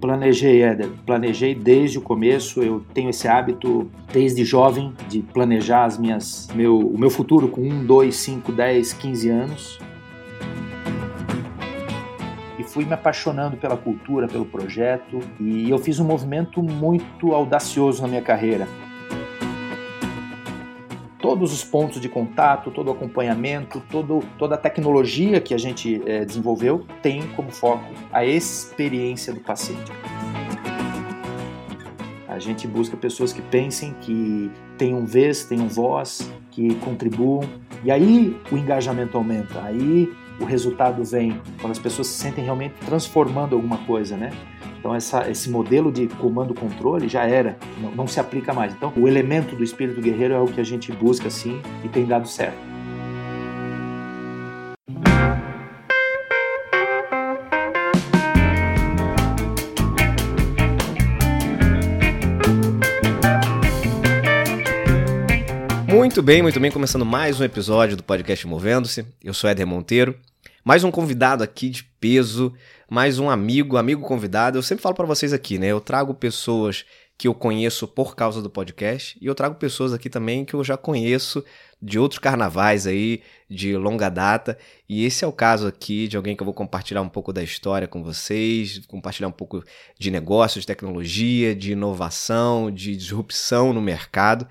Planejei, Éder. Planejei desde o começo. Eu tenho esse hábito desde jovem de planejar as minhas, meu, o meu futuro com 1, 2, 5, 10, 15 anos. E fui me apaixonando pela cultura, pelo projeto. E eu fiz um movimento muito audacioso na minha carreira todos os pontos de contato, todo o acompanhamento, todo, toda a tecnologia que a gente é, desenvolveu tem como foco a experiência do paciente. A gente busca pessoas que pensem, que tenham vez, tenham voz, que contribuam. E aí o engajamento aumenta, aí o resultado vem quando as pessoas se sentem realmente transformando alguma coisa, né? Então essa, esse modelo de comando-controle já era, não, não se aplica mais. Então o elemento do espírito guerreiro é o que a gente busca sim e tem dado certo. Muito bem, muito bem, começando mais um episódio do podcast Movendo-se. Eu sou Éder Monteiro. Mais um convidado aqui de peso, mais um amigo, amigo convidado. Eu sempre falo para vocês aqui, né? Eu trago pessoas que eu conheço por causa do podcast e eu trago pessoas aqui também que eu já conheço de outros carnavais aí de longa data. E esse é o caso aqui de alguém que eu vou compartilhar um pouco da história com vocês, compartilhar um pouco de negócios, de tecnologia, de inovação, de disrupção no mercado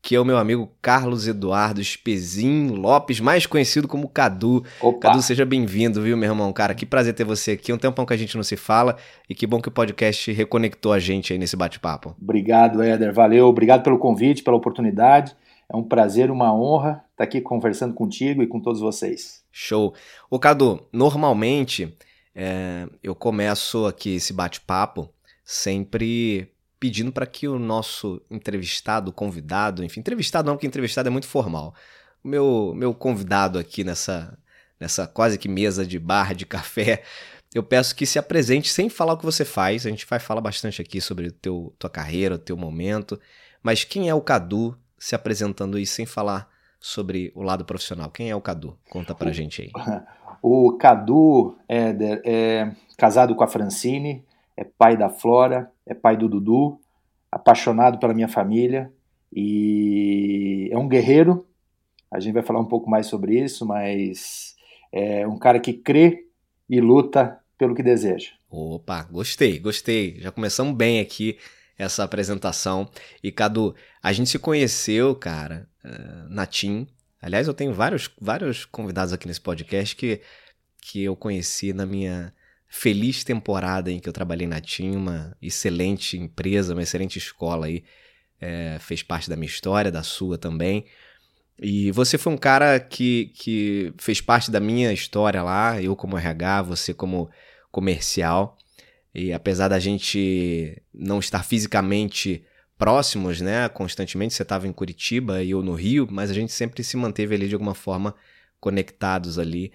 que é o meu amigo Carlos Eduardo Espezin Lopes, mais conhecido como Cadu. Opa. Cadu, seja bem-vindo, viu, meu irmão? Cara, que prazer ter você aqui. Um tempão que a gente não se fala e que bom que o podcast reconectou a gente aí nesse bate-papo. Obrigado, Éder. Valeu. Obrigado pelo convite, pela oportunidade. É um prazer, uma honra estar aqui conversando contigo e com todos vocês. Show. Ô, Cadu, normalmente é, eu começo aqui esse bate-papo sempre pedindo para que o nosso entrevistado, convidado, enfim, entrevistado não, porque entrevistado é muito formal. O meu, meu convidado aqui nessa, nessa quase que mesa de bar, de café, eu peço que se apresente sem falar o que você faz. A gente vai falar bastante aqui sobre teu, tua carreira, o teu momento. Mas quem é o Cadu se apresentando aí sem falar sobre o lado profissional? Quem é o Cadu? Conta pra o, gente aí. O Cadu é, é casado com a Francine, é pai da Flora, é pai do Dudu, apaixonado pela minha família e é um guerreiro. A gente vai falar um pouco mais sobre isso, mas é um cara que crê e luta pelo que deseja. Opa, gostei, gostei. Já começamos bem aqui essa apresentação. E Cadu, a gente se conheceu, cara, eh, na TIM. Aliás, eu tenho vários, vários convidados aqui nesse podcast que, que eu conheci na minha feliz temporada em que eu trabalhei na TIM, uma excelente empresa, uma excelente escola aí, é, fez parte da minha história, da sua também. E você foi um cara que, que fez parte da minha história lá, eu como RH, você como comercial. E apesar da gente não estar fisicamente próximos, né, constantemente, você estava em Curitiba e eu no Rio, mas a gente sempre se manteve ali de alguma forma conectados ali.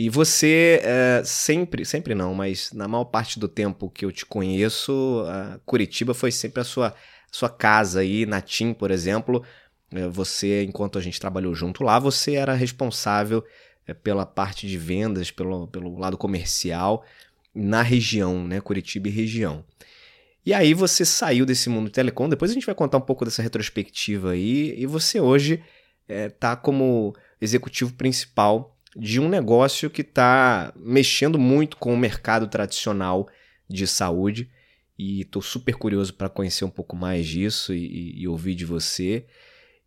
E você é, sempre, sempre não, mas na maior parte do tempo que eu te conheço, Curitiba foi sempre a sua, sua casa aí, na TIM, por exemplo. É, você, enquanto a gente trabalhou junto lá, você era responsável é, pela parte de vendas, pelo, pelo lado comercial na região, né? Curitiba e região. E aí você saiu desse mundo telecom, depois a gente vai contar um pouco dessa retrospectiva aí, e você hoje está como executivo principal de um negócio que está mexendo muito com o mercado tradicional de saúde. E estou super curioso para conhecer um pouco mais disso e, e, ouvir de você.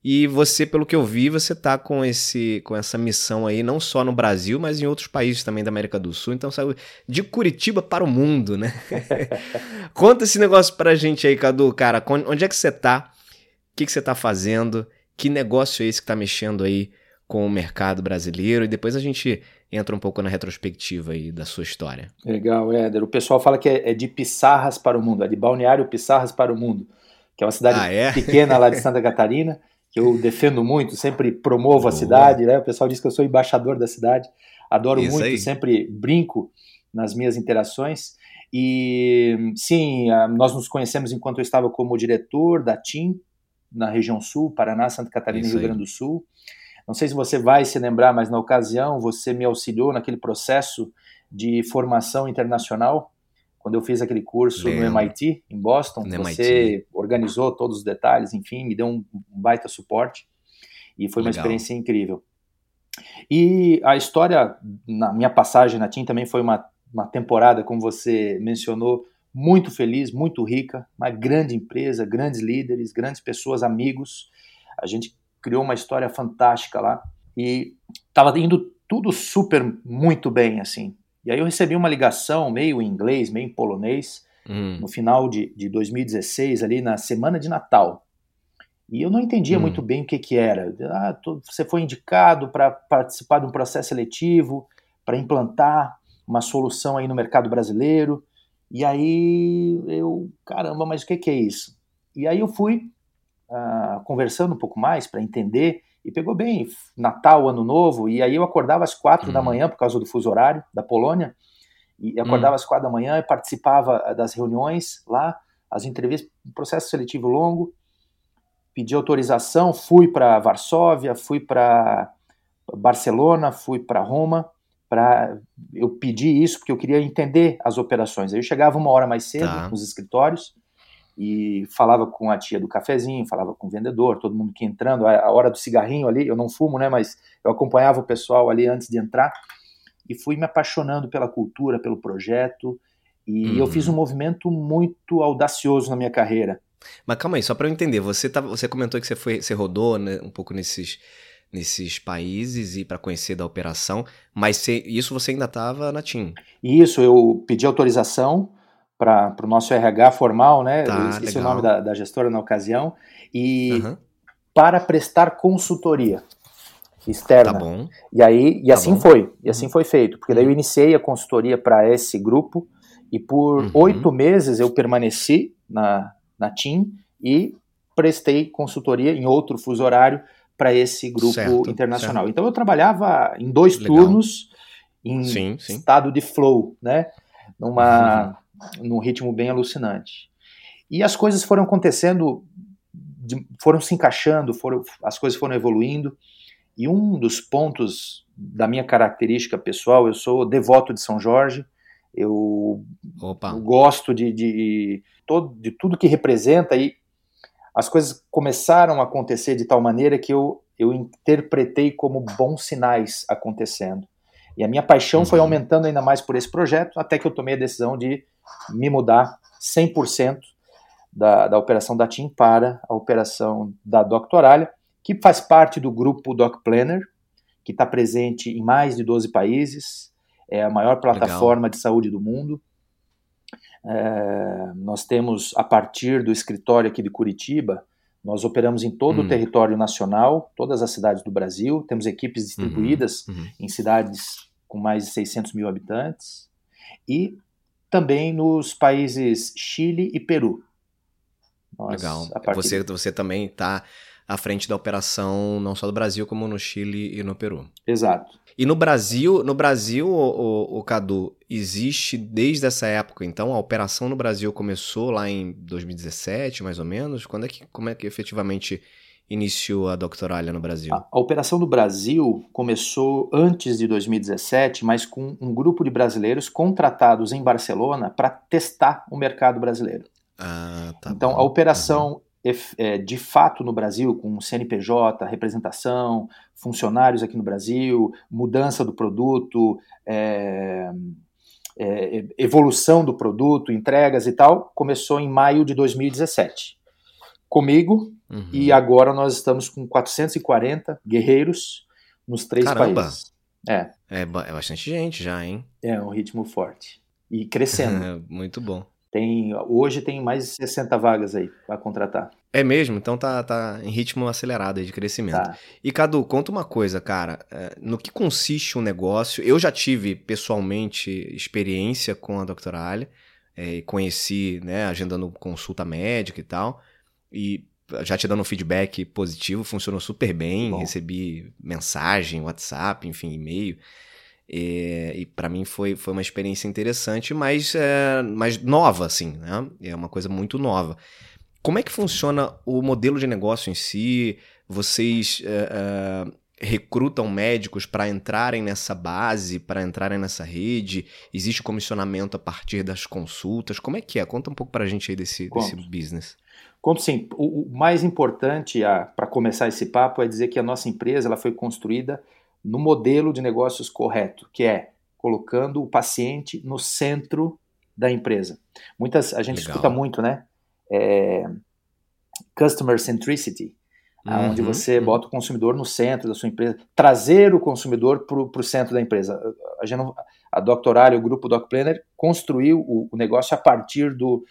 E você, pelo que eu vi, você está com, esse, com essa missão aí, não só no Brasil, mas em outros países também da América do Sul. Então, saiu de Curitiba para o mundo, né? Conta esse negócio para a gente aí, Cadu. Cara, onde é que você está? O que, que você está fazendo? Que negócio é esse que está mexendo aí com o mercado brasileiro e depois a gente entra um pouco na retrospectiva aí da sua história. Legal, Éder. O pessoal fala que é, é de Pissarras para o mundo, é de Balneário Pissarras para o mundo, que é uma cidade ah, é? pequena lá de Santa Catarina, que eu defendo muito, sempre promovo Boa. a cidade, né? O pessoal diz que eu sou embaixador da cidade, adoro Isso muito, aí. sempre brinco nas minhas interações. E sim, nós nos conhecemos enquanto eu estava como diretor da TIM, na região sul, Paraná, Santa Catarina e Rio Grande do Sul. Não sei se você vai se lembrar, mas na ocasião você me auxiliou naquele processo de formação internacional quando eu fiz aquele curso Lembra. no MIT, em Boston. No você MIT. organizou todos os detalhes, enfim, me deu um, baita suporte. E foi Legal. uma experiência incrível. E a história, na minha passagem na TIM também foi uma, uma temporada, como você mencionou, muito feliz, muito rica, uma grande empresa, grandes líderes, grandes pessoas, amigos. A gente criou uma história fantástica lá e estava indo tudo super muito bem assim. E aí eu recebi uma ligação meio em inglês, meio em polonês, hum. no final de, de 2016, ali na semana de Natal. E eu não entendia hum. muito bem o que, que era. Ah, tô, você foi indicado para participar de um processo seletivo, para implantar uma solução aí no mercado brasileiro. E aí eu, caramba, mas o que, que é isso? E aí eu fui uh, conversando um pouco mais para entender e pegou bem Natal, Ano Novo, e aí eu acordava às quatro uhum. da manhã por causa do fuso horário da Polônia, e acordava uhum. às quatro da manhã e participava eh, das reuniões lá, as entrevistas, um processo seletivo longo, pedi autorização, fui para Varsóvia, fui para Barcelona, fui para Roma, para eu pedi isso porque eu queria entender as operações. Aí eu chegava uma hora mais cedo tá. nos escritórios, e falava com a tia do cafezinho, falava com o vendedor, todo mundo que entrando, a hora do cigarrinho ali, eu não fumo, né, mas eu acompanhava o pessoal ali antes de entrar e fui me apaixonando pela cultura, pelo projeto e uhum. eu fiz um movimento muito audacioso na minha carreira. Mas calma aí, só para eu entender, você tá, você comentou que você foi, você rodou né, um pouco nesses nesses países e para conhecer da operação, mas você, isso você ainda estava na TIM? Isso, eu pedi autorização para o nosso RH formal, né? Tá, esqueci legal. o nome da, da, gestora na ocasião, e uhum. para prestar consultoria externa. Tá bom. E aí, e tá assim bom. foi, e assim foi feito, porque daí eu uhum. iniciei a consultoria para esse grupo e por uhum. oito meses eu permaneci na, na TIM e prestei consultoria em outro fuso horário para esse grupo certo, internacional. Certo. Então eu trabalhava em dois Legal. turnos em sim, sim. estado de flow, né? Numa uhum num ritmo bem alucinante. E as coisas foram acontecendo, foram se encaixando, foram, as coisas foram evoluindo. E um dos pontos da minha característica pessoal, eu sou devoto de São Jorge, eu, eu gosto de, de, todo, de tudo que representa e as coisas começaram a acontecer de tal maneira que eu, eu interpretei como bons sinais acontecendo. E a minha paixão foi uhum. aumentando ainda mais por esse projeto, até que eu tomei a decisão de me mudar 100% da, da operação da TIM para a operação da Doctoralha, que faz parte do grupo Doc Planner, que está presente em mais de 12 países, é a maior plataforma Legal. de saúde do mundo. É, nós temos, a partir do escritório aqui de Curitiba, nós operamos em todo hum. o território nacional, todas as cidades do Brasil, temos equipes distribuídas uhum, uhum. em cidades com mais de 600 mil habitantes, e também nos países Chile e Peru. Nós, Legal. Você, você também está à frente da operação não só do Brasil, como no Chile e no Peru. Exato. E no Brasil, no Brasil, o, o, o, Cadu, existe desde essa época, então a operação no Brasil começou lá em 2017, mais ou menos. Quando é que, como é que efetivamente iniciou a Doctoralha no Brasil? A, a, operação no Brasil começou antes de 2017, mas com um grupo de brasileiros contratados em Barcelona para testar o mercado brasileiro. Ah, tá então, bom. a operação uhum. de fato no Brasil, com CNPJ, representação, funcionários aqui no Brasil, mudança do produto, é, é, evolução do produto, entregas e tal, começou em maio de 2017 comigo uhum. e agora nós estamos com 440 guerreiros nos três Caramba. países. É. é. É bastante gente já, hein? É um ritmo forte. E crescendo. Muito bom. Tem, hoje tem mais de 60 vagas aí para contratar. É mesmo? Então tá, tá em ritmo acelerado de crescimento. Tá. E Cadu, conta uma coisa, cara. É, no que consiste um negócio? Eu já tive pessoalmente experiência com a doutora Ali, é, conheci, né, agendando consulta médica e tal. E já te dando um feedback positivo, funcionou super bem. Bom. Recebi mensagem, WhatsApp, enfim, e-mail. E, e para mim foi, foi uma experiência interessante, mas, é, mas nova, assim, né? É uma coisa muito nova. Como é que funciona o modelo de negócio em si? Vocês é, recrutam médicos para entrarem nessa base, para entrarem nessa rede? Existe comissionamento a partir das consultas? Como é que é? Conta um pouco para a gente aí desse, desse business. Conto sim. O, o mais importante para começar esse papo é dizer que a nossa empresa ela foi construída no modelo de negócios correto, que é colocando o paciente no centro da empresa. Muitas a gente Legal. escuta muito, né? É, customer centricity, uhum, onde você uhum. bota o consumidor no centro da sua empresa, trazer o consumidor para o centro da empresa. A, gente, a Doctoral, o grupo Doc Planner, construiu o, o negócio a partir do,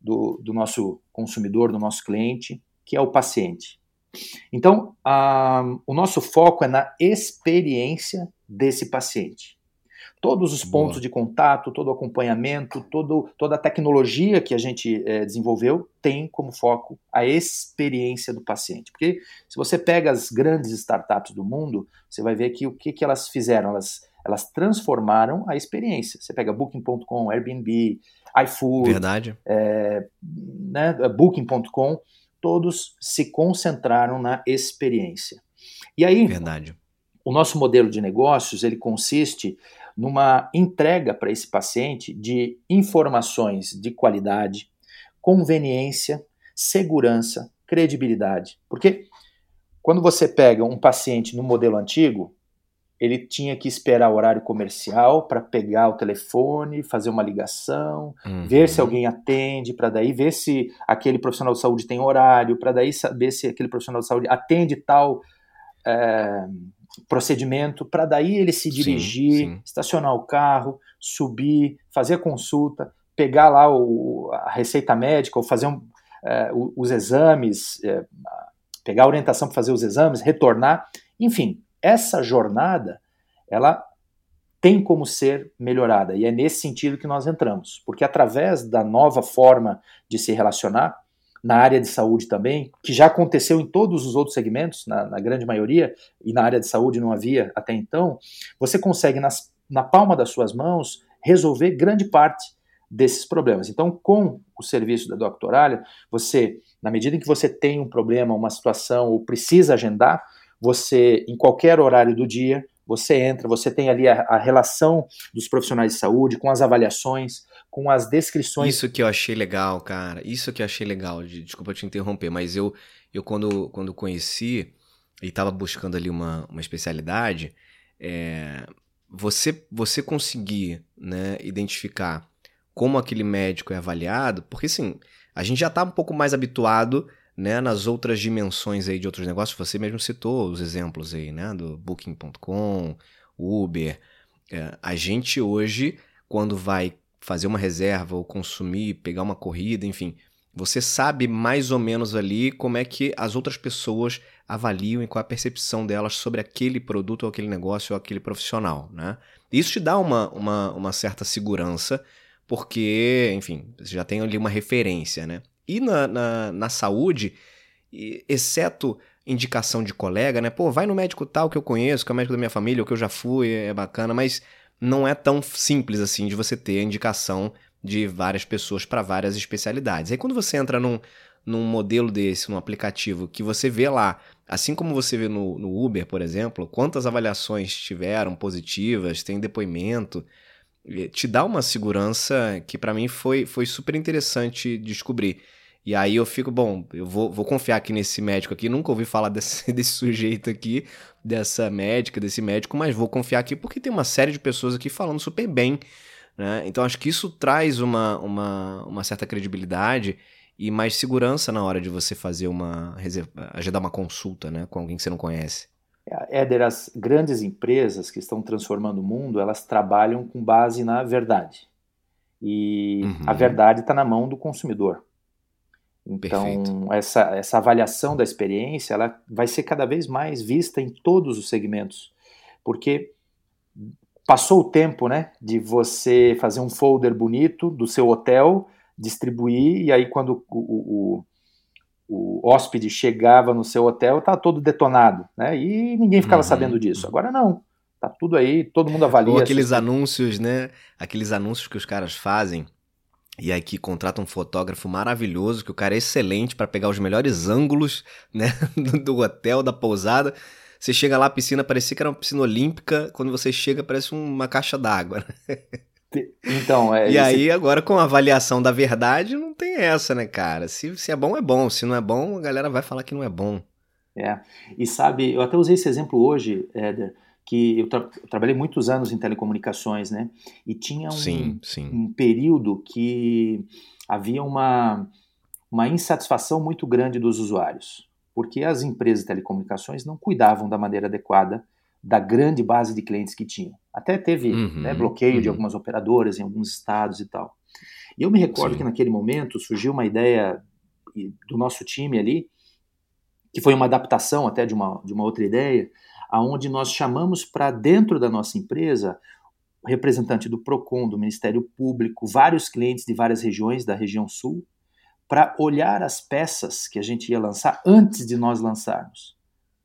do, do, nosso consumidor, do nosso cliente, que é o paciente. Então, a, o nosso foco é na experiência desse paciente todos os pontos Boa. de contato, todo o acompanhamento, todo, toda a tecnologia que a gente é, desenvolveu tem como foco a experiência do paciente. Porque se você pega as grandes startups do mundo, você vai ver que o que, que elas fizeram? Elas, elas transformaram a experiência. Você pega Booking.com, Airbnb, iFood, Verdade. É, né, Booking.com, todos se concentraram na experiência. E aí, Verdade. o nosso modelo de negócios ele consiste numa entrega para esse paciente de informações de qualidade, conveniência, segurança, credibilidade. Porque quando você pega um paciente no modelo antigo, ele tinha que esperar o horário comercial para pegar o telefone, fazer uma ligação, uhum. ver se alguém atende, para daí ver se aquele profissional de saúde tem horário, para daí saber se aquele profissional de saúde atende tal é, procedimento para daí ele se dirigir, sim, sim. estacionar o carro, subir, fazer a consulta, pegar lá o, a receita médica ou fazer um, é, os exames, é, pegar a orientação para fazer os exames, retornar, enfim, essa jornada ela tem como ser melhorada. E é nesse sentido que nós entramos, porque através da nova forma de se relacionar na área de saúde também, que já aconteceu em todos os outros segmentos, na, na grande maioria, e na área de saúde não havia até então, você consegue nas, na palma das suas mãos resolver grande parte desses problemas. Então, com o serviço da Doctoralha, você, na medida em que você tem um problema, uma situação ou precisa agendar, você, em qualquer horário do dia, você entra, você tem ali a, a relação dos profissionais de saúde com as avaliações, com as descrições. Isso que eu achei legal, cara. Isso que eu achei legal. Desculpa te interromper, mas eu, eu quando, quando conheci e estava buscando ali uma, uma especialidade, é, você, você conseguir né, identificar como aquele médico é avaliado, porque assim, a gente já está um pouco mais habituado né, nas outras dimensões aí de outros negócios. Você mesmo citou os exemplos aí, né, do Booking.com, Uber. É, a gente hoje, quando vai fazer uma reserva ou consumir, pegar uma corrida, enfim, você sabe mais ou menos ali como é que as outras pessoas avaliam e qual a percepção delas sobre aquele produto ou aquele negócio ou aquele profissional, né? Isso te dá uma, uma, uma certa segurança, porque, enfim, você já tem ali uma referência, né? E na, na, na saúde, exceto indicação de colega, né? Pô, vai no médico tal que eu conheço, que é o médico da minha família, ou que eu já fui, é bacana, mas não é tão simples assim de você ter a indicação de várias pessoas para várias especialidades. Aí quando você entra num, num modelo desse, num aplicativo, que você vê lá, assim como você vê no, no Uber, por exemplo, quantas avaliações tiveram positivas, tem depoimento, te dá uma segurança que para mim foi, foi super interessante descobrir. E aí eu fico, bom, eu vou, vou confiar aqui nesse médico aqui, nunca ouvi falar desse, desse sujeito aqui, dessa médica, desse médico, mas vou confiar aqui porque tem uma série de pessoas aqui falando super bem, né? Então acho que isso traz uma, uma, uma certa credibilidade e mais segurança na hora de você fazer uma, agendar uma consulta, né, com alguém que você não conhece. É, Éder, as grandes empresas que estão transformando o mundo, elas trabalham com base na verdade. E uhum. a verdade está na mão do consumidor. Então, essa, essa avaliação da experiência ela vai ser cada vez mais vista em todos os segmentos, porque passou o tempo né, de você fazer um folder bonito do seu hotel, distribuir, e aí quando o, o, o hóspede chegava no seu hotel, estava todo detonado, né, e ninguém ficava uhum. sabendo disso. Agora não, tá tudo aí, todo mundo avalia. Ou aqueles anúncios, né, aqueles anúncios que os caras fazem, e aqui contrata um fotógrafo maravilhoso, que o cara é excelente para pegar os melhores ângulos né, do hotel, da pousada. você chega lá, a piscina parecia que era uma piscina olímpica, quando você chega parece uma caixa d'água. Né? Então, é, e esse... aí, agora com a avaliação da verdade, não tem essa, né, cara? Se, se é bom, é bom. Se não é bom, a galera vai falar que não é bom. É. E sabe, eu até usei esse exemplo hoje, Éder, que eu, tra eu, trabalhei muitos anos em telecomunicações, né? E tinha um, sim, sim. um período que havia uma, uma insatisfação muito grande dos usuários, porque as empresas de telecomunicações não cuidavam da maneira adequada da grande base de clientes que tinham. Até teve uhum, né, bloqueio uhum. de algumas operadoras em alguns estados e tal. E eu me recordo Sim. que naquele momento surgiu uma ideia do nosso time ali, que foi uma adaptação até de uma, de uma outra ideia, aonde nós chamamos para dentro da nossa empresa representante do Procon, do Ministério Público, vários clientes de várias regiões da região sul, para olhar as peças que a gente ia lançar antes de nós lançarmos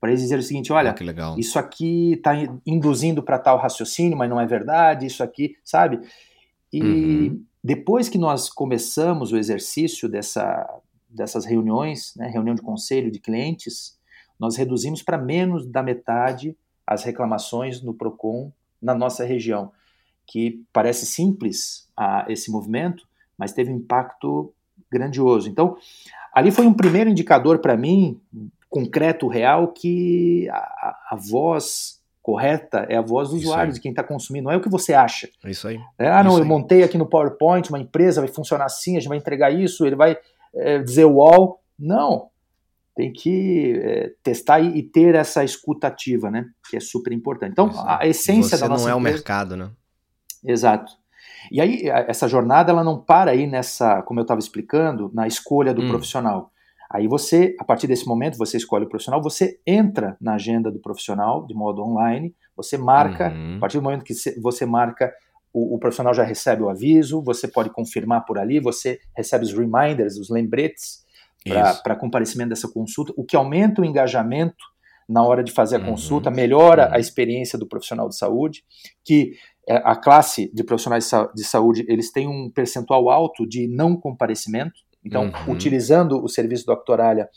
para eles dizerem o seguinte: olha, oh, isso aqui está induzindo para tal raciocínio, mas não é verdade, isso aqui, sabe? E uhum. depois que nós começamos o exercício dessa, dessas reuniões, né, reunião de conselho de clientes, nós reduzimos para menos da metade as reclamações no PROCON na nossa região, que parece simples a, esse movimento, mas teve um impacto grandioso. Então, ali foi um primeiro indicador para mim concreto, real, que a, a, voz correta é a voz do usuário, de quem está consumindo, não é o que você acha. É isso aí. É, ah, não, isso eu aí. montei aqui no PowerPoint uma empresa, vai funcionar assim, a gente vai entregar isso, ele vai é, dizer o all. Não. Tem que é, testar e, e, ter essa escutativa, né? Que é super importante. Então, a essência você da nossa não é empresa... o mercado, né? Exato. E aí, essa jornada, ela não para aí nessa, como eu estava explicando, na escolha do hum. profissional. Aí você, a partir desse momento, você escolhe o profissional, você entra na agenda do profissional de modo online, você marca, uhum. a partir do momento que você marca, o, o, profissional já recebe o aviso, você pode confirmar por ali, você recebe os reminders, os lembretes para comparecimento dessa consulta, o que aumenta o engajamento na hora de fazer a uhum. consulta, melhora uhum. a experiência do profissional de saúde, que é, a classe de profissionais de saúde, eles têm um percentual alto de não comparecimento, então, uhum. utilizando o serviço do Doctoralha,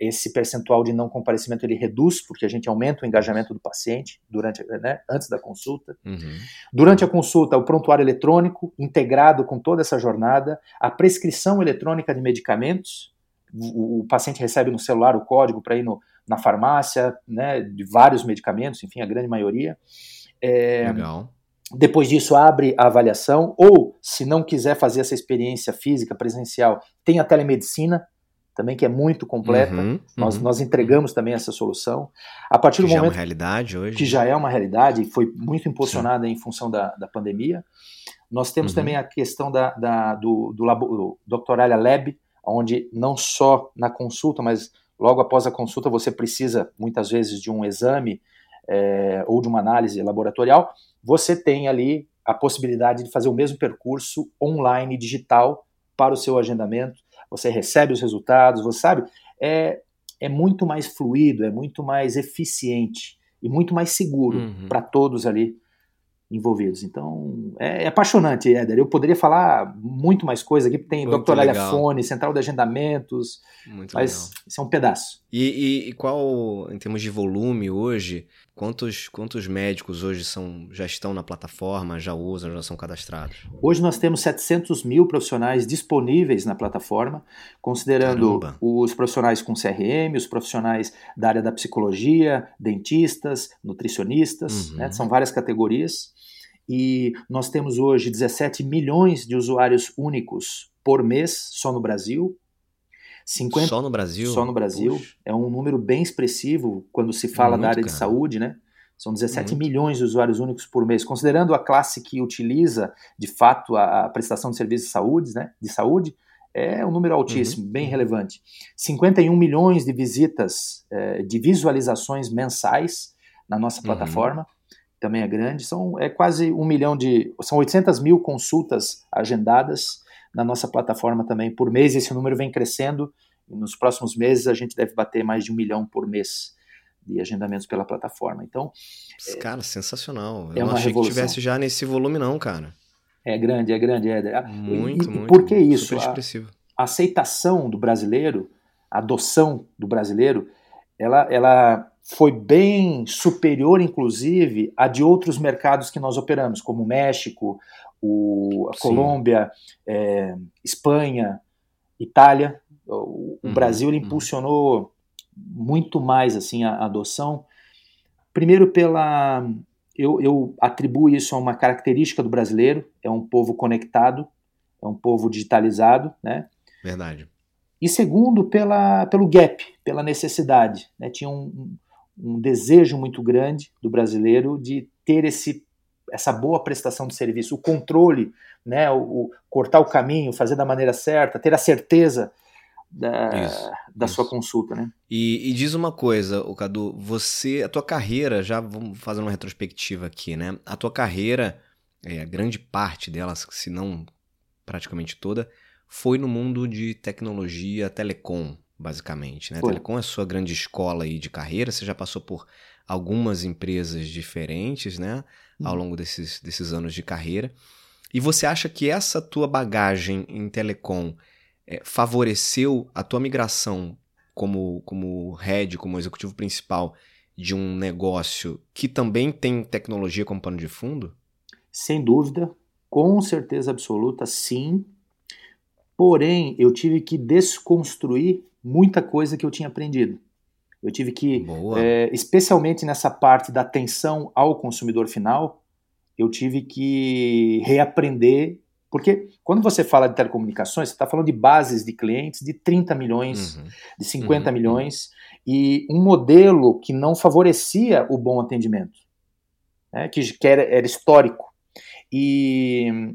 esse percentual de não comparecimento ele reduz, porque a gente aumenta o engajamento do paciente durante, né, antes da consulta. Uhum. Durante a consulta, o prontuário eletrônico, integrado com toda essa jornada, a prescrição eletrônica de medicamentos, o, o paciente recebe no celular o código para ir no, na farmácia, né, de vários medicamentos, enfim, a grande maioria. É, Legal. Depois disso, abre a avaliação, ou se não quiser fazer essa experiência física, presencial, tem a telemedicina, também que é muito completa. Uhum, nós, uhum. nós entregamos também essa solução. A partir que do momento. Já é uma realidade hoje. Que já é uma realidade, foi muito impulsionada Sim. em função da, da pandemia. Nós temos uhum. também a questão da, da do, do, do Doctoralia Lab, onde não só na consulta, mas logo após a consulta você precisa, muitas vezes, de um exame é, ou de uma análise laboratorial você tem ali a possibilidade de fazer o mesmo percurso online, digital, para o seu agendamento. Você recebe os resultados, você sabe, é, é muito mais fluido, é muito mais eficiente e muito mais seguro uhum. para todos ali envolvidos. Então, é, é, apaixonante, Éder. Eu poderia falar muito mais coisa aqui, tem Dr. Fone, Central de Agendamentos, muito mas legal. isso é um pedaço. E, e, e, qual, em termos de volume hoje, quantos, quantos médicos hoje são, já estão na plataforma, já usam, já são cadastrados? Hoje nós temos 700 mil profissionais disponíveis na plataforma, considerando Caramba. os profissionais com CRM, os profissionais da área da psicologia, dentistas, nutricionistas, uhum. né, são várias categorias e nós temos hoje 17 milhões de usuários únicos por mês só no Brasil. 50... Só no Brasil? Só no Brasil. Puxa. É um número bem expressivo quando se fala Muito, da área cara. de saúde, né? São 17 Muito. milhões de usuários únicos por mês. Considerando a classe que utiliza, de fato, a, prestação de serviços de saúde, né? de saúde, é um número altíssimo, uhum. bem relevante. 51 milhões de visitas, eh, de visualizações mensais na nossa uhum. Também é grande. São é quase um milhão de. São 800 mil consultas agendadas na nossa plataforma também por mês. Esse número vem crescendo. Nos próximos meses a gente deve bater mais de um milhão por mês de agendamentos pela plataforma. Então. Cara, é, sensacional. Eu é não achei revolução. que tivesse já nesse volume, não, cara. É grande, é grande, é. Muito, e, muito. Por que isso? A, a aceitação do brasileiro, a adoção do brasileiro, ela, ela foi bem superior, inclusive, a de outros mercados que nós operamos, como o México, o, a Colômbia, é, Espanha, Itália. O, o uhum, Brasil ele uhum. impulsionou muito mais assim a, a adoção. Primeiro pela eu, eu, atribuo isso a uma característica do brasileiro, é um povo conectado, é um povo digitalizado, né? Verdade. E segundo, pela, pelo gap, pela necessidade. Né? Tinha um, um desejo muito grande do brasileiro de ter esse, essa boa prestação de serviço, o controle, né? o, o cortar o caminho, fazer da maneira certa, ter a certeza da, isso, da isso. sua consulta, né? E, e, diz uma coisa, o Cadu, você, a tua carreira, já vamos fazer uma retrospectiva aqui, né? A tua carreira, é, a grande parte dela, se não praticamente toda, foi no mundo de tecnologia, telecom, basicamente, né? Foi. Telecom é a sua grande escola aí de carreira, você já passou por algumas empresas diferentes, né? Ao uhum. longo desses, desses anos de carreira. E você acha que essa tua bagagem em telecom é, favoreceu a tua migração como, como head, como executivo principal de um negócio que também tem tecnologia como pano de fundo? Sem dúvida, com certeza absoluta, sim. Porém, eu tive que desconstruir muita coisa que eu tinha aprendido. Eu tive que, é, especialmente nessa parte da atenção ao consumidor final, eu tive que reaprender porque quando você fala de telecomunicações, você está falando de bases de clientes de 30 milhões, uhum. de 50 uhum. milhões, e um modelo que não favorecia o bom atendimento, né, que, que era, era, histórico. E,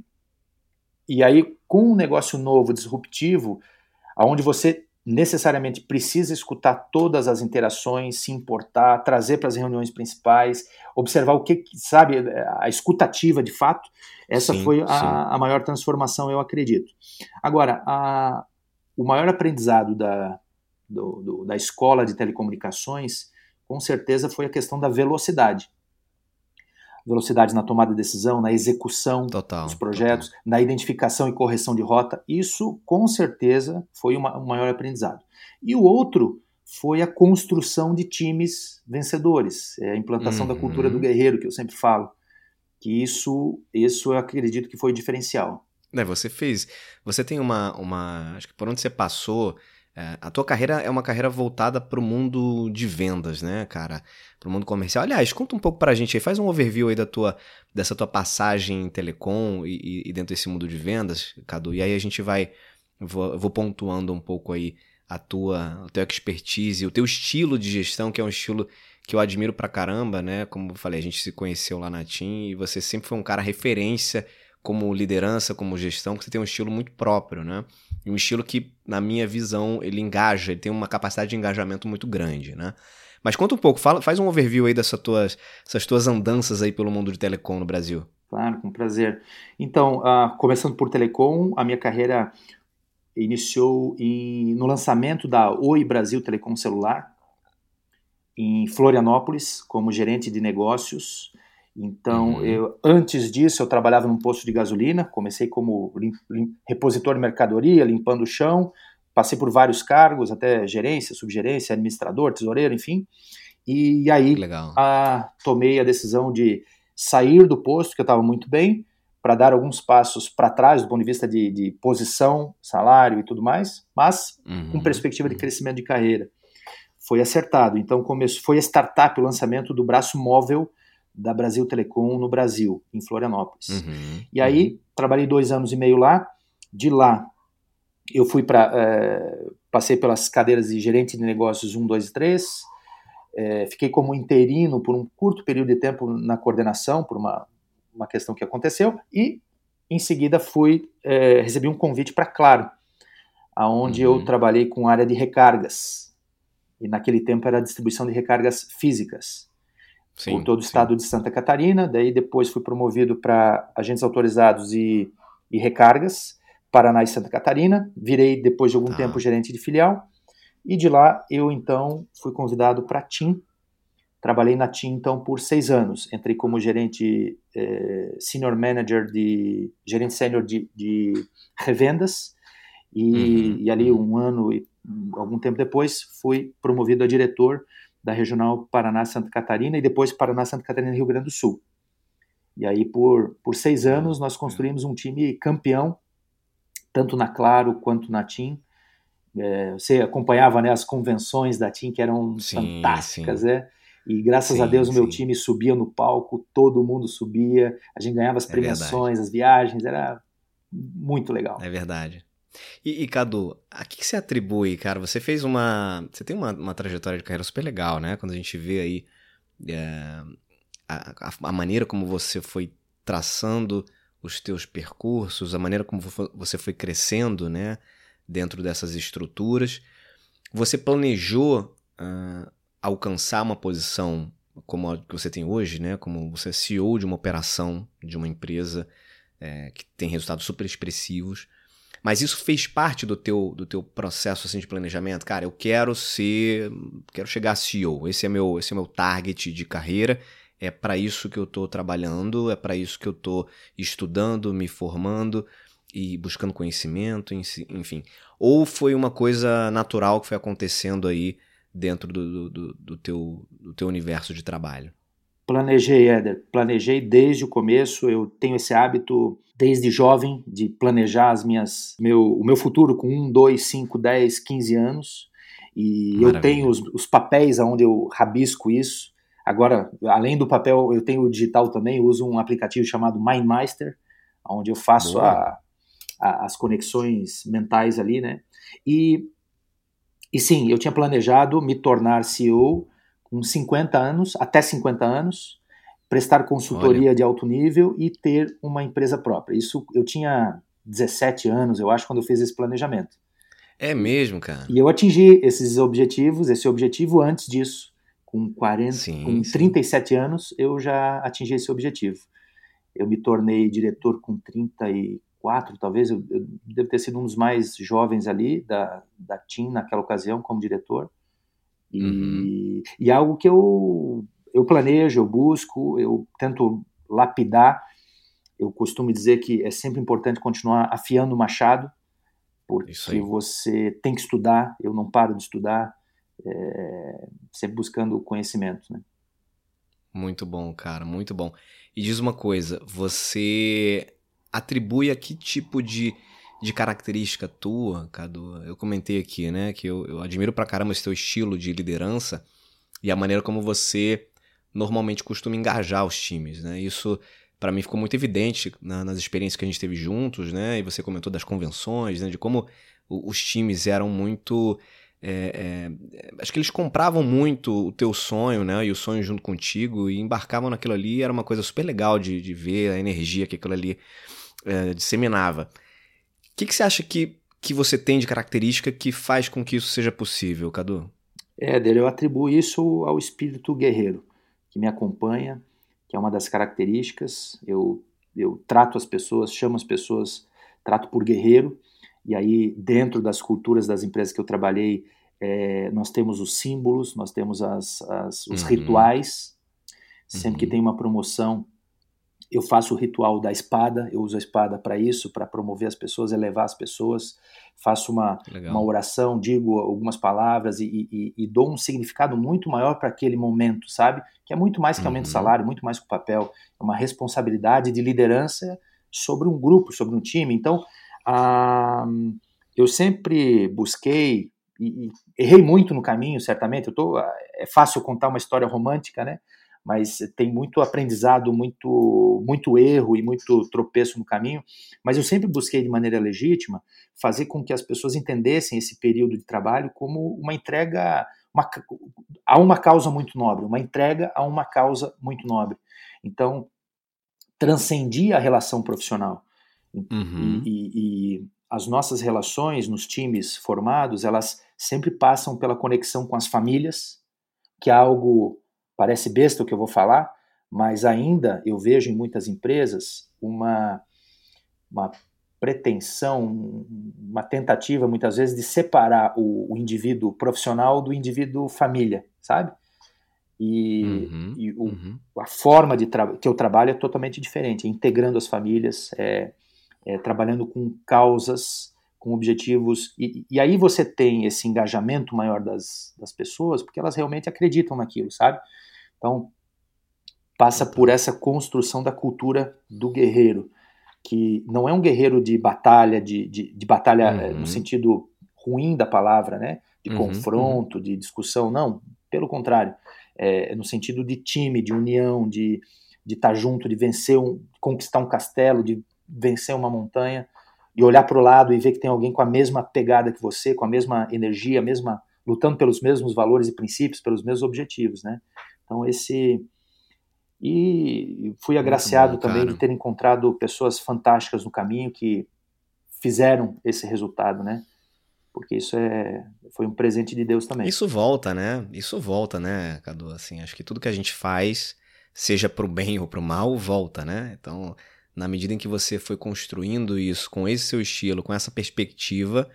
e aí, com um negócio novo, disruptivo, onde você necessariamente precisa escutar todas as interações, se importar, trazer para as reuniões principais, observar o que, sabe, a escutativa de fato. Essa sim, foi a, a, maior transformação, eu acredito. Agora, a, o maior aprendizado da, do, do, da escola de telecomunicações, com certeza, foi a questão da velocidade velocidade na tomada de decisão, na execução total, dos projetos, total. na identificação e correção de rota. Isso, com certeza, foi uma, um maior aprendizado. E o outro foi a construção de times vencedores, é a implantação uhum. da cultura do guerreiro, que eu sempre falo. Que isso, isso eu acredito que foi diferencial. É, você fez. Você tem uma, uma. Acho que por onde você passou, é, a tua carreira é uma carreira voltada para o mundo de vendas, né, cara? Para o mundo comercial. Aliás, conta um pouco para a gente aí, faz um overview aí da tua, dessa tua passagem em telecom e, e dentro desse mundo de vendas, Cadu. E aí a gente vai, vou, vou pontuando um pouco aí a tua, a tua expertise, o teu estilo de gestão, que é um estilo que eu admiro pra caramba, né? Como eu falei, a gente se conheceu lá na TIM e você sempre foi um cara referência como liderança, como gestão, que você tem um estilo muito próprio, né? E um estilo que, na minha visão, ele engaja, ele tem uma capacidade de engajamento muito grande, né? Mas conta um pouco, fala, faz um overview aí dessas tuas, dessas tuas andanças aí pelo mundo de telecom no Brasil. Claro, com prazer. Então, uh, começando por telecom, a minha carreira iniciou em, no lançamento da Oi Brasil Telecom Celular, em Florianópolis, como gerente de negócios. Então, uhum. eu, antes disso, eu trabalhava num posto de gasolina, comecei como lim, lim, repositor de mercadoria, limpando o chão, passei por vários cargos, até gerência, subgerência, administrador, tesoureiro, enfim. E, aí, a, tomei a decisão de sair do posto, que eu estava muito bem, para dar alguns passos para trás do ponto de vista de, de, posição, salário e tudo mais, mas uhum. com perspectiva de uhum. crescimento de carreira. Foi acertado. Então, começou, foi a startup, o lançamento do braço móvel da Brasil Telecom no Brasil, em Florianópolis. Uhum, e aí, uhum. trabalhei dois anos e meio lá. De lá, eu fui para. É, passei pelas cadeiras de gerente de negócios 1, 2 e 3. É, fiquei como interino por um curto período de tempo na coordenação, por uma, uma questão que aconteceu. E, em seguida, fui é, recebi um convite para Claro, aonde uhum. eu trabalhei com área de recargas. E naquele tempo era distribuição de recargas físicas sim, por todo o estado sim. de Santa Catarina. Daí depois fui promovido para agentes autorizados e, e, recargas, Paraná e Santa Catarina. Virei depois de algum ah. tempo gerente de filial. E de lá eu então fui convidado para a TIM. Trabalhei na TIM então por seis anos. Entrei como gerente eh, senior manager de gerente sênior de, de revendas e, uhum. e ali um ano e algum tempo depois fui promovido a diretor da Regional Paraná-Santa Catarina e depois Paraná-Santa Catarina Rio Grande do Sul. E aí, por, por seis anos, nós construímos um time campeão, tanto na Claro quanto na TIM. É, você acompanhava né, as convenções da TIM, que eram sim, fantásticas, sim. né? E graças sim, a Deus o meu time subia no palco, todo mundo subia, a gente ganhava as é premiações, é as viagens, era muito legal. É verdade. E, e, Cadu, a que, você atribui, cara? Você fez uma. Você tem uma, uma trajetória de carreira super legal, né? Quando a gente vê aí é, a, a, maneira como você foi traçando os teus percursos, a maneira como você foi crescendo, né? Dentro dessas estruturas. Você planejou uh, alcançar uma posição como a que você tem hoje, né? Como você é CEO de uma operação de uma empresa é, que tem resultados super expressivos. Mas isso fez parte do teu, do teu processo assim, de planejamento? Cara, eu quero ser. Quero chegar a CEO. Esse é meu, esse é meu target de carreira. É para isso que eu estou trabalhando, é para isso que eu estou estudando, me formando e buscando conhecimento, enfim. Ou foi uma coisa natural que foi acontecendo aí dentro do, do, do, teu, do teu universo de trabalho? Planejei, Éder. Planejei desde o começo. Eu tenho esse hábito desde jovem de planejar as minhas, meu, o meu futuro com 1, 2, 5, 10, 15 anos. E Maravilha. eu tenho os, os papéis onde eu rabisco isso. Agora, além do papel, eu tenho o digital também. Eu uso um aplicativo chamado MindMeister, onde eu faço a, a, as conexões mentais ali, né? E e sim, eu tinha planejado me tornar CEO com 50 anos, até 50 anos, prestar consultoria Olha. de alto nível e ter uma empresa própria. Isso eu tinha 17 anos, eu acho, quando eu fiz esse planejamento. É mesmo, cara. E eu atingi esses objetivos, esse objetivo antes disso. Com 40, sim, com sim. 37 anos, eu já atingi esse objetivo. Eu me tornei diretor com 30 e quatro, talvez, eu, eu devo ter sido um dos mais jovens ali da, da TIM naquela ocasião como diretor. E, uhum. e algo que eu, eu planejo, eu busco, eu tento lapidar. Eu costumo dizer que é sempre importante continuar afiando o machado, porque você tem que estudar, eu não paro de estudar, é, sempre buscando conhecimento. Né? Muito bom, cara, muito bom. E diz uma coisa, você atribui a que tipo de, de característica tua, Cadu? Eu comentei aqui, né, que eu, eu admiro pra caramba esse teu estilo de liderança e a maneira como você normalmente costuma engajar os times, né? Isso para mim ficou muito evidente na, nas experiências que a gente teve juntos, né? E você comentou das convenções, né? De como os times eram muito é, é, acho que eles compravam muito o teu sonho, né? E o sonho junto contigo e embarcavam naquilo ali. Era uma coisa super legal de, de ver a energia que aquilo ali é, disseminava. O que, que você acha que, que você tem de característica que faz com que isso seja possível, Cadu? Éder, eu atribuo isso ao espírito guerreiro que me acompanha, que é uma das características. Eu, eu trato as pessoas, chamo as pessoas, trato por guerreiro. E aí, dentro das culturas das empresas que eu trabalhei, é, nós temos os símbolos, nós temos as, as os uhum. rituais. Sempre uhum. que tem uma promoção, eu faço o ritual da espada, eu uso a espada para isso, para promover as pessoas, elevar as pessoas, faço uma, uma oração, digo algumas palavras e, e, e dou um significado muito maior para aquele momento, sabe? Que é muito mais que aumento uhum. de salário, muito mais que o papel, é uma responsabilidade de liderança sobre um grupo, sobre um time. Então, ah, eu sempre busquei e, e, errei muito no caminho, certamente. Eu tô, é fácil contar uma história romântica, né? Mas tem muito aprendizado, muito, muito erro e muito tropeço no caminho. Mas eu sempre busquei, de maneira legítima, fazer com que as pessoas entendessem esse período de trabalho como uma entrega uma, a uma causa muito nobre, uma entrega a uma causa muito nobre. Então, transcendia a relação profissional. Uhum. E, e, e as nossas relações nos times formados, elas sempre passam pela conexão com as famílias, que é algo Parece besta o que eu vou falar, mas ainda eu vejo em muitas empresas uma, uma pretensão, uma tentativa muitas vezes de separar o, o indivíduo profissional do indivíduo família, sabe? E, uhum, e o, uhum. a forma de que eu trabalho é totalmente diferente, é integrando as famílias, é, é, trabalhando com causas com objetivos. E, e, aí você tem esse engajamento maior das, das pessoas, porque elas realmente acreditam naquilo, sabe? Então, passa por essa construção da cultura do guerreiro, que não é um guerreiro de batalha, de, de, de batalha eh, uhum. no sentido ruim da palavra, né? De uhum, confronto, uhum. de discussão, não, pelo contrário, é no sentido de time, de união, de de estar tá junto, de vencer um, conquistar um castelo, de vencer uma montanha e olhar para o lado e ver que tem alguém com a mesma pegada que você, com a mesma energia, a mesma lutando pelos mesmos valores e princípios, pelos mesmos objetivos, né? Então esse e fui agraciado bom, também de ter encontrado pessoas fantásticas no caminho que fizeram esse resultado, né? Porque isso é foi um presente de Deus também. Isso volta, né? Isso volta, né, Cadu? Assim, acho que tudo que a gente faz, seja para o bem ou para o mal, volta, né? Então, na medida em que você foi construindo isso com esse seu estilo, com essa perspectiva,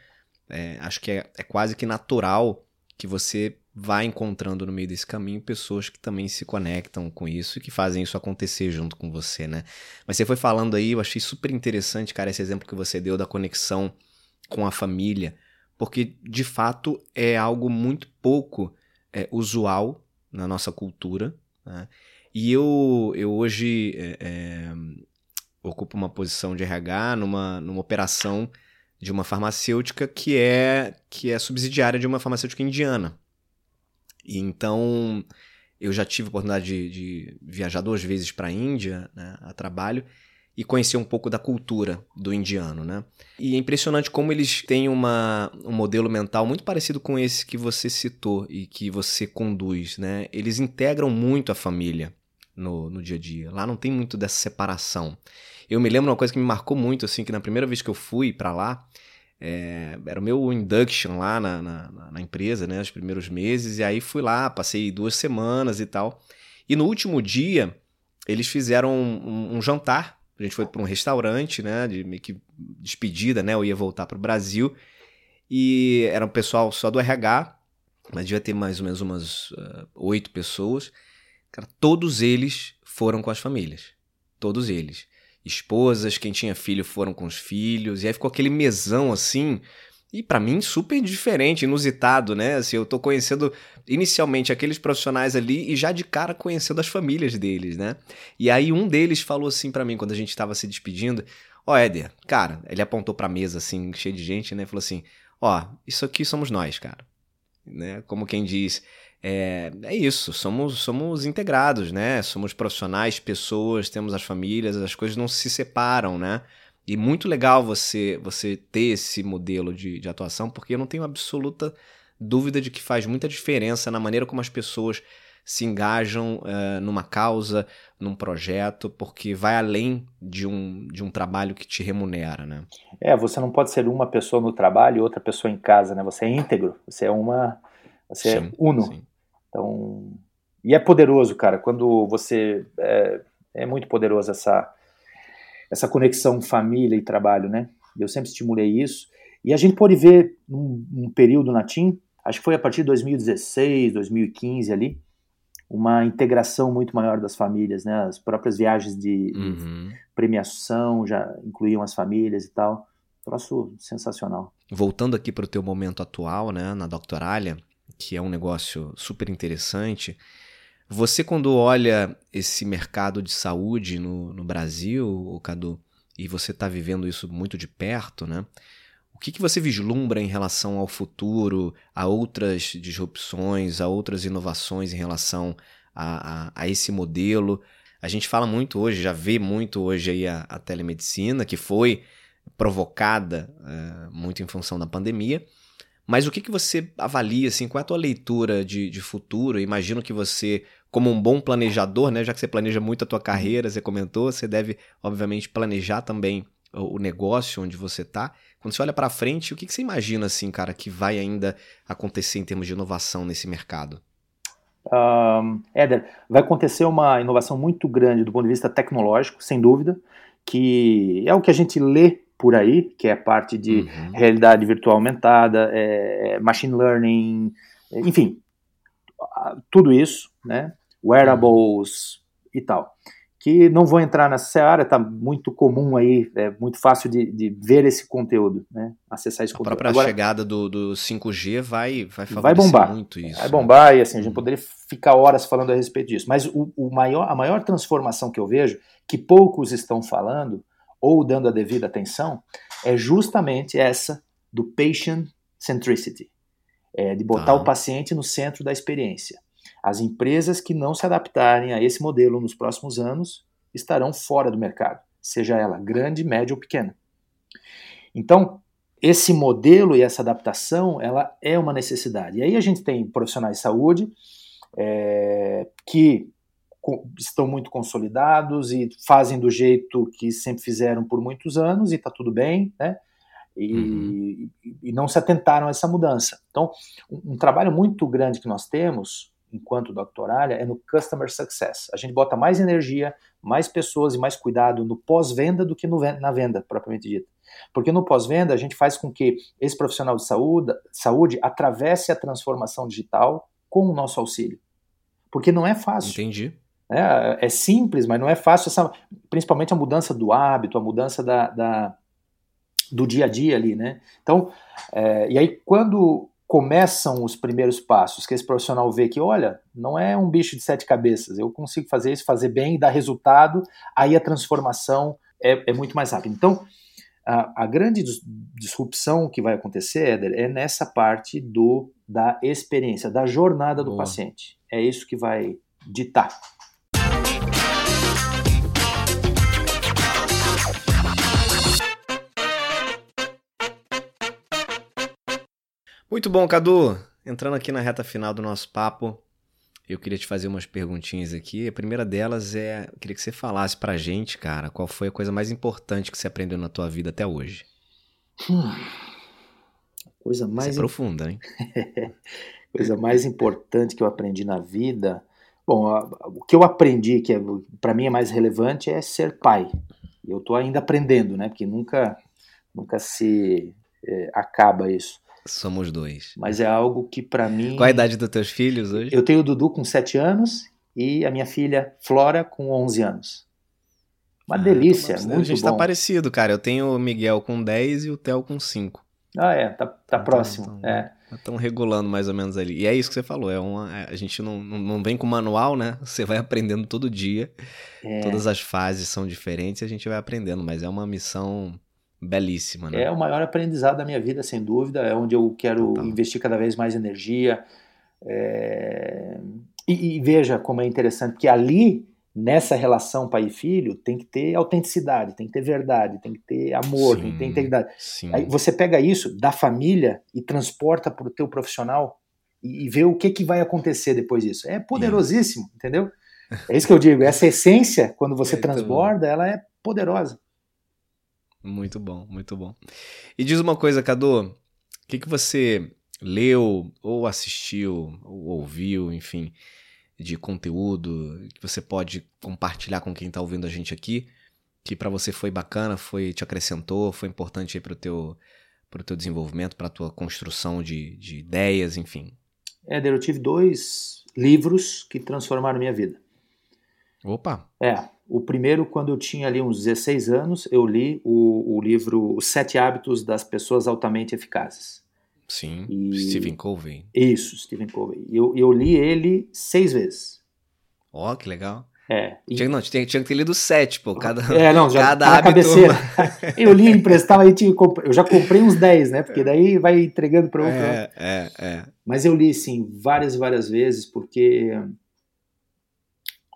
é, acho que é, é quase que natural que você vai encontrando no meio desse caminho pessoas que também se conectam com isso e que fazem isso acontecer junto com você, né? Mas você foi falando aí, eu achei super interessante, cara, esse exemplo que você deu da conexão com a família, porque de fato é algo muito pouco é, usual na nossa cultura, né? E eu, eu hoje é, é, ocupo uma posição de RH numa, numa operação de uma farmacêutica que é que é subsidiária de uma farmacêutica indiana. E então eu já tive a oportunidade de, de viajar duas vezes para a Índia né, a trabalho e conhecer um pouco da cultura do indiano, né? E é impressionante como eles têm uma, um modelo mental muito parecido com esse que você citou e que você conduz, né? Eles integram muito a família no, no dia a dia. Lá não tem muito dessa separação. Eu me lembro uma coisa que me marcou muito, assim, que na primeira vez que eu fui para lá, é, era o meu induction lá na, na, na, empresa, né? Os primeiros meses. E aí fui lá, passei duas semanas e tal. E no último dia, eles fizeram um, um, um jantar. A gente foi para um restaurante, né? De meio que despedida, né? Eu ia voltar para o Brasil. E era um pessoal só do RH, mas devia ter mais ou menos umas uh, oito pessoas. Cara, todos eles foram com as famílias. Todos eles. Esposas, quem tinha filho foram com os filhos. E aí ficou aquele mesão assim. E para mim, super diferente, inusitado, né? Assim, eu tô conhecendo inicialmente aqueles profissionais ali e já de cara conhecendo as famílias deles, né? E aí um deles falou assim para mim quando a gente tava se despedindo: Ó, oh, Éder, cara, ele apontou pra mesa assim, cheio de gente, né? Falou assim: Ó, oh, isso aqui somos nós, cara. Né? Como quem diz, é, é isso, somos, somos integrados, né? Somos profissionais, pessoas, temos as famílias, as coisas não se separam, né? E muito legal você você ter esse modelo de, de atuação, porque eu não tenho absoluta dúvida de que faz muita diferença na maneira como as pessoas se engajam uh, numa causa, num projeto, porque vai além de um, de um trabalho que te remunera, né? É, você não pode ser uma pessoa no trabalho e outra pessoa em casa, né? Você é íntegro, você é uma, você é sim, é uno. Sim. Então, e é poderoso, cara, quando você é, é muito poderoso essa essa conexão família e trabalho, né? Eu sempre estimulei isso. E a gente pode ver num, num período na TIM, acho que foi a partir de 2016, 2015 ali, uma integração muito maior das famílias, né? As próprias viagens de, uhum. premiação já incluíam as famílias e tal. Troço sensacional. Voltando aqui para o teu momento atual, né, na Doctoralia, que é um negócio super interessante. Você, quando olha esse mercado de saúde no, no Brasil, Cadu, e você está vivendo isso muito de perto, né? O que, que você vislumbra em relação ao futuro, a outras disrupções, a outras inovações em relação a, a, a esse modelo? A gente fala muito hoje, já vê muito hoje aí a, a telemedicina, que foi provocada é, muito em função da pandemia, mas o que, que você avalia, assim, qual é a tua leitura de, de futuro? imagino que você, como um bom planejador, né, já que você planeja muito a tua carreira, você comentou, você deve, obviamente, planejar também o, o negócio onde você está. Quando você olha para frente, o que, que você imagina, assim, cara, que vai ainda acontecer em termos de inovação nesse mercado? Um, Éder, vai acontecer uma inovação muito grande do ponto de vista tecnológico, sem dúvida, que é o que a gente lê por aí, que é a parte de uhum. realidade virtual aumentada, é, machine learning, enfim, tudo isso, né? Wearables uhum. e tal. que não vou entrar nessa seara, está muito comum aí, é muito fácil de, de ver esse conteúdo, né? Acessar esse a conteúdo. A própria Agora, chegada do, do 5G vai, vai vai bombar, muito isso. Vai né? bombar e assim, a gente hum. poderia ficar horas falando a respeito disso. Mas o, o maior, a maior transformação que eu vejo, que poucos estão falando ou dando a devida atenção, é justamente essa do patient centricity, é, de botar ah. o paciente no centro da experiência. As empresas que não se adaptarem a esse modelo nos próximos anos estarão fora do mercado, seja ela grande, média ou pequena. Então, esse modelo e essa adaptação, ela é uma necessidade. E aí a gente tem profissionais de saúde é, que estão muito consolidados e fazem do jeito que sempre fizeram por muitos anos e está tudo bem, né? E, uhum. e, não se atentaram a essa mudança. Então, um, um trabalho muito grande que nós temos enquanto doctoralha é no customer success. A gente bota mais energia, mais pessoas e mais cuidado no pós-venda do que no, na venda propriamente dita. Porque no pós-venda a gente faz com que esse profissional de saúde, saúde atravesse a transformação digital com o nosso auxílio. Porque não é fácil. Entendi. É, é simples, mas não é fácil, essa, principalmente a mudança do hábito, a mudança da, da do dia a dia ali, né? Então, é, e aí quando começam os primeiros passos, que esse profissional vê que, olha, não é um bicho de sete cabeças, eu consigo fazer isso, fazer bem, dar resultado, aí a transformação é, é muito mais rápida. Então, a, a, grande disrupção que vai acontecer, Éder, é nessa parte do da experiência, da jornada do Boa. paciente. É isso que vai ditar. Muito bom, Cadu. Entrando aqui na reta final do nosso papo, eu queria te fazer umas perguntinhas aqui. A primeira delas é, eu queria que você falasse pra gente, cara, qual foi a coisa mais importante que você aprendeu na tua vida até hoje? Hum, coisa mais. Isso é profunda, hein? coisa mais importante que eu aprendi na vida. Bom, o que eu aprendi, que é, para mim é mais relevante, é ser pai. Eu estou ainda aprendendo, né? Porque nunca, nunca se é, acaba isso. Somos dois. Mas é algo que para mim. Qual a idade dos teus filhos hoje? Eu tenho o Dudu com 7 anos e a minha filha Flora com 11 anos. Uma ah, delícia, muito A gente tá bom. tá parecido, cara. Eu tenho o Miguel com 10 e o Theo com 5. Ah, é, tá, tá então, próximo. Então, é. Estão regulando mais ou menos ali. E é isso que você falou, é uma, é, a gente não, não, não vem com manual, né? Você vai aprendendo todo dia. É. Todas as fases são diferentes e a gente vai aprendendo, mas é uma missão belíssima, né? É o maior aprendizado da minha vida, sem dúvida. É onde eu quero Total. investir cada vez mais energia. É... E, e, veja como é interessante, que ali, nessa relação pai e filho, tem que ter autenticidade, tem que ter verdade, tem que ter amor, sim, tem que ter integridade. Sim. Aí você pega isso da família e transporta para o teu profissional e, e vê o que, que vai acontecer depois disso. É poderosíssimo, entendeu? É isso que eu digo. Essa essência, quando você é, transborda, ela é poderosa. Muito bom, muito bom. E diz uma coisa, Cadu, o que, que você leu, ou assistiu, ou ouviu, enfim, de conteúdo que você pode compartilhar com quem está ouvindo a gente aqui, que para você foi bacana, foi te acrescentou, foi importante para o teu, pro teu desenvolvimento, para a tua construção de, de ideias, enfim. Éder, eu tive dois livros que transformaram minha vida. Opa! É, o primeiro, quando eu tinha ali uns 16 anos, eu li o, o livro Os Sete Hábitos das Pessoas Altamente Eficazes. Sim, e... Stephen Covey. Isso, Stephen Covey. Eu, eu li ele seis vezes. Ó, oh, que legal. É. E... Tinha, não, tinha, tinha que ter lido sete, pô. Cada, é, não, já cada hábito... cabeceira. eu li emprestava, aí tinha, eu já comprei uns 10, né? Porque daí vai entregando para outro. É, é, é. Mas eu li, sim, várias e várias vezes, porque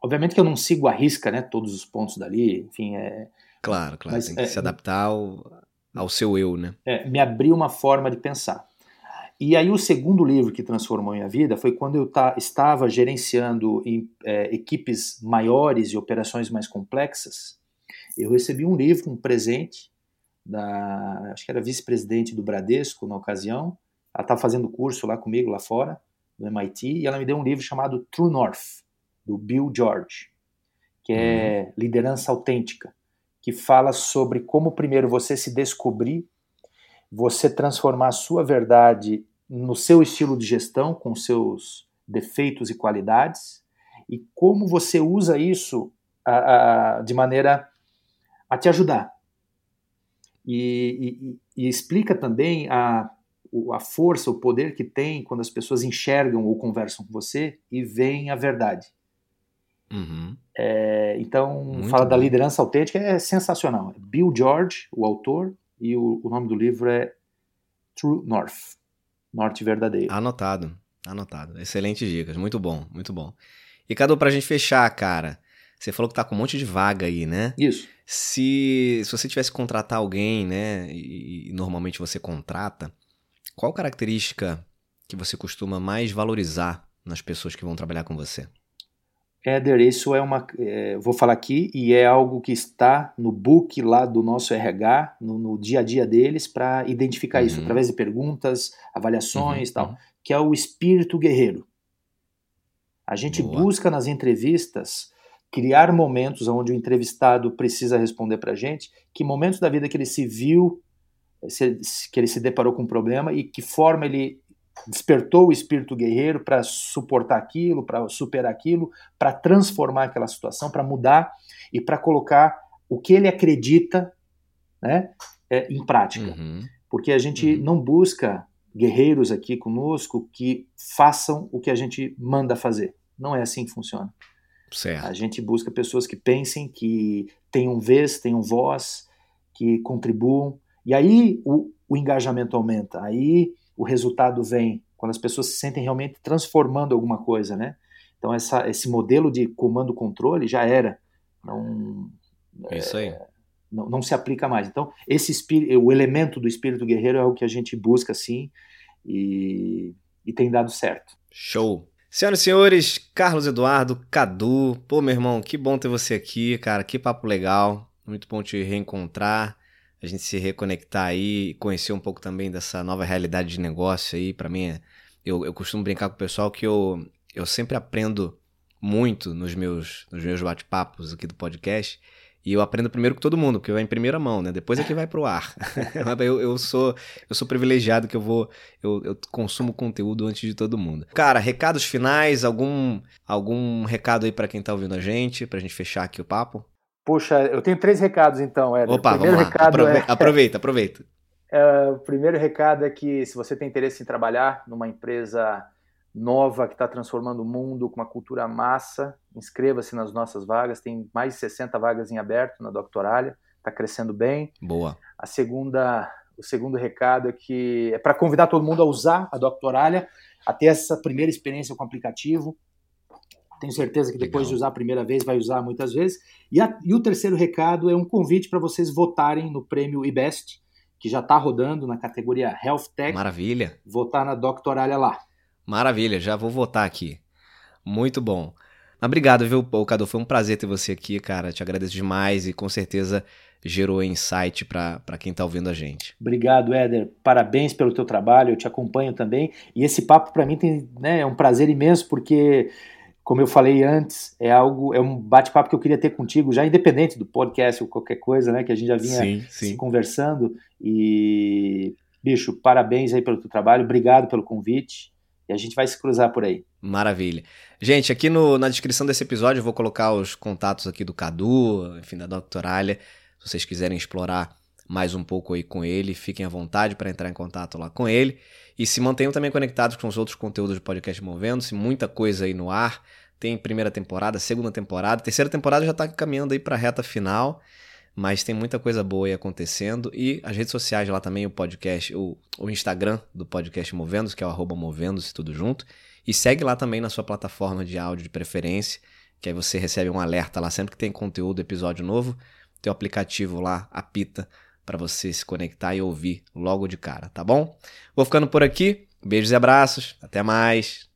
Obviamente que eu não sigo a risca, né, todos os pontos dali, enfim, é... Claro, claro, mas, tem que é, se adaptar ao, ao seu eu, né? É, me abriu uma forma de pensar. E aí o segundo livro que transformou minha vida foi quando eu tá, estava gerenciando em, é, equipes maiores e operações mais complexas. Eu recebi um livro, um presente, da, acho que era vice-presidente do Bradesco na ocasião. Ela estava fazendo curso lá comigo, lá fora, no MIT, e ela me deu um livro chamado True North do Bill George, que é uhum. liderança autêntica, que fala sobre como primeiro você se descobrir, você transformar a sua verdade no seu estilo de gestão, com seus defeitos e qualidades, e como você usa isso a, a, de maneira a te ajudar. E, e, e explica também a, a força, o poder que tem quando as pessoas enxergam ou conversam com você e veem a verdade. Uhum. É, então, Muito fala bom. da liderança autêntica, é sensacional. Bill George, o autor, e o, o nome do livro é True North Norte Verdadeiro. Anotado, anotado. Excelentes dicas, muito bom, muito bom. E Cadu, pra gente fechar, cara, você falou que tá com um monte de vaga aí, né? Isso. Se, se você tivesse que contratar alguém, né, e, e normalmente você contrata, qual característica que você costuma mais valorizar nas pessoas que vão trabalhar com você? Éder, isso é uma. É, vou falar aqui e é algo que está no book lá do nosso RH, no, no dia a dia deles, para identificar uhum. isso, através de perguntas, avaliações e uhum. tal, uhum. que é o espírito guerreiro. A gente Boa. busca nas entrevistas criar momentos onde o entrevistado precisa responder para a gente que momentos da vida que ele se viu, que ele se deparou com um problema e que forma ele despertou o espírito guerreiro para suportar aquilo, para superar aquilo, para transformar aquela situação, para mudar e para colocar o que ele acredita né, é, em prática. Uhum. Porque a gente uhum. não busca guerreiros aqui conosco que façam o que a gente manda fazer. Não é assim que funciona. Certo. A gente busca pessoas que pensem, que tenham vez, tenham voz, que contribuam. E aí o, o engajamento aumenta. Aí o resultado vem quando as pessoas se sentem realmente transformando alguma coisa, né? Então essa, esse modelo de comando-controle já era, não é isso aí. É, não, não, se aplica mais. Então esse espírito, o elemento do espírito guerreiro é o que a gente busca assim e, e tem dado certo. Show. Senhoras e senhores, Carlos Eduardo, Cadu, pô meu irmão, que bom ter você aqui, cara, que papo legal, muito bom te reencontrar a gente se reconectar aí conhecer um pouco também dessa nova realidade de negócio aí. Para mim, eu, eu costumo brincar com o pessoal que eu, eu sempre aprendo muito nos meus, nos meus bate-papos aqui do podcast. E eu aprendo primeiro com todo mundo, porque é em primeira mão, né? Depois é que vai pro ar. eu, eu, sou eu sou privilegiado que eu vou eu, eu consumo conteúdo antes de todo mundo. Cara, recados finais, algum algum recado aí para quem tá ouvindo a gente, pra gente fechar aqui o papo? Puxa, eu tenho três recados então, Éder. Opa, vamos lá. Aprove é, aproveita, aproveita. É, o primeiro recado é que se você tem interesse em trabalhar numa empresa nova que está transformando o mundo com uma cultura massa, inscreva-se nas nossas vagas. Tem mais de 60 vagas em aberto na Doctoralha, está crescendo bem. Boa. A segunda, o segundo recado é que é para convidar todo mundo a usar a Doctoralha, a ter essa primeira experiência com o aplicativo. Tenho certeza que depois Legal. de usar a primeira vez, vai usar muitas vezes. E, a, e o terceiro recado é um convite para vocês votarem no prêmio IBEST, que já está rodando na categoria Health Tech. Maravilha. Votar na Doctoralha lá. Maravilha, já vou votar aqui. Muito bom. Obrigado, viu, Cadu? Foi um prazer ter você aqui, cara. Te agradeço demais e com certeza gerou insight para quem está ouvindo a gente. Obrigado, Éder. Parabéns pelo teu trabalho. Eu te acompanho também. E esse papo para mim tem, né, é um prazer imenso porque como eu falei antes, é algo, é um bate-papo que eu queria ter contigo, já independente do podcast ou qualquer coisa, né, que a gente já vinha sim, sim. conversando. E, bicho, parabéns aí pelo teu trabalho, obrigado pelo convite. E a gente vai se cruzar por aí. Maravilha. Gente, aqui no, na descrição desse episódio eu vou colocar os contatos aqui do Cadu, enfim, da Doctoralha. Se vocês quiserem explorar mais um pouco aí com ele, fiquem à vontade para entrar em contato lá com ele. E se mantenham também conectados com os outros conteúdos do podcast Movendo-se, muita coisa aí no ar. Tem primeira temporada, segunda temporada, terceira temporada já está caminhando aí para a reta final, mas tem muita coisa boa aí acontecendo. E as redes sociais lá também, o podcast, o, o Instagram do podcast Movendo-se, que é o Movendo-se, tudo junto. E segue lá também na sua plataforma de áudio de preferência, que aí você recebe um alerta lá sempre que tem conteúdo, episódio novo. Teu aplicativo lá apita para você se conectar e ouvir logo de cara, tá bom? Vou ficando por aqui. Beijos e abraços. Até mais.